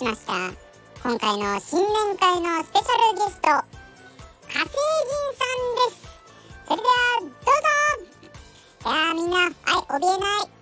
しました。今回の新年会のスペシャルゲスト火星人さんです。それではどうぞ。いやみんなはい怯えない。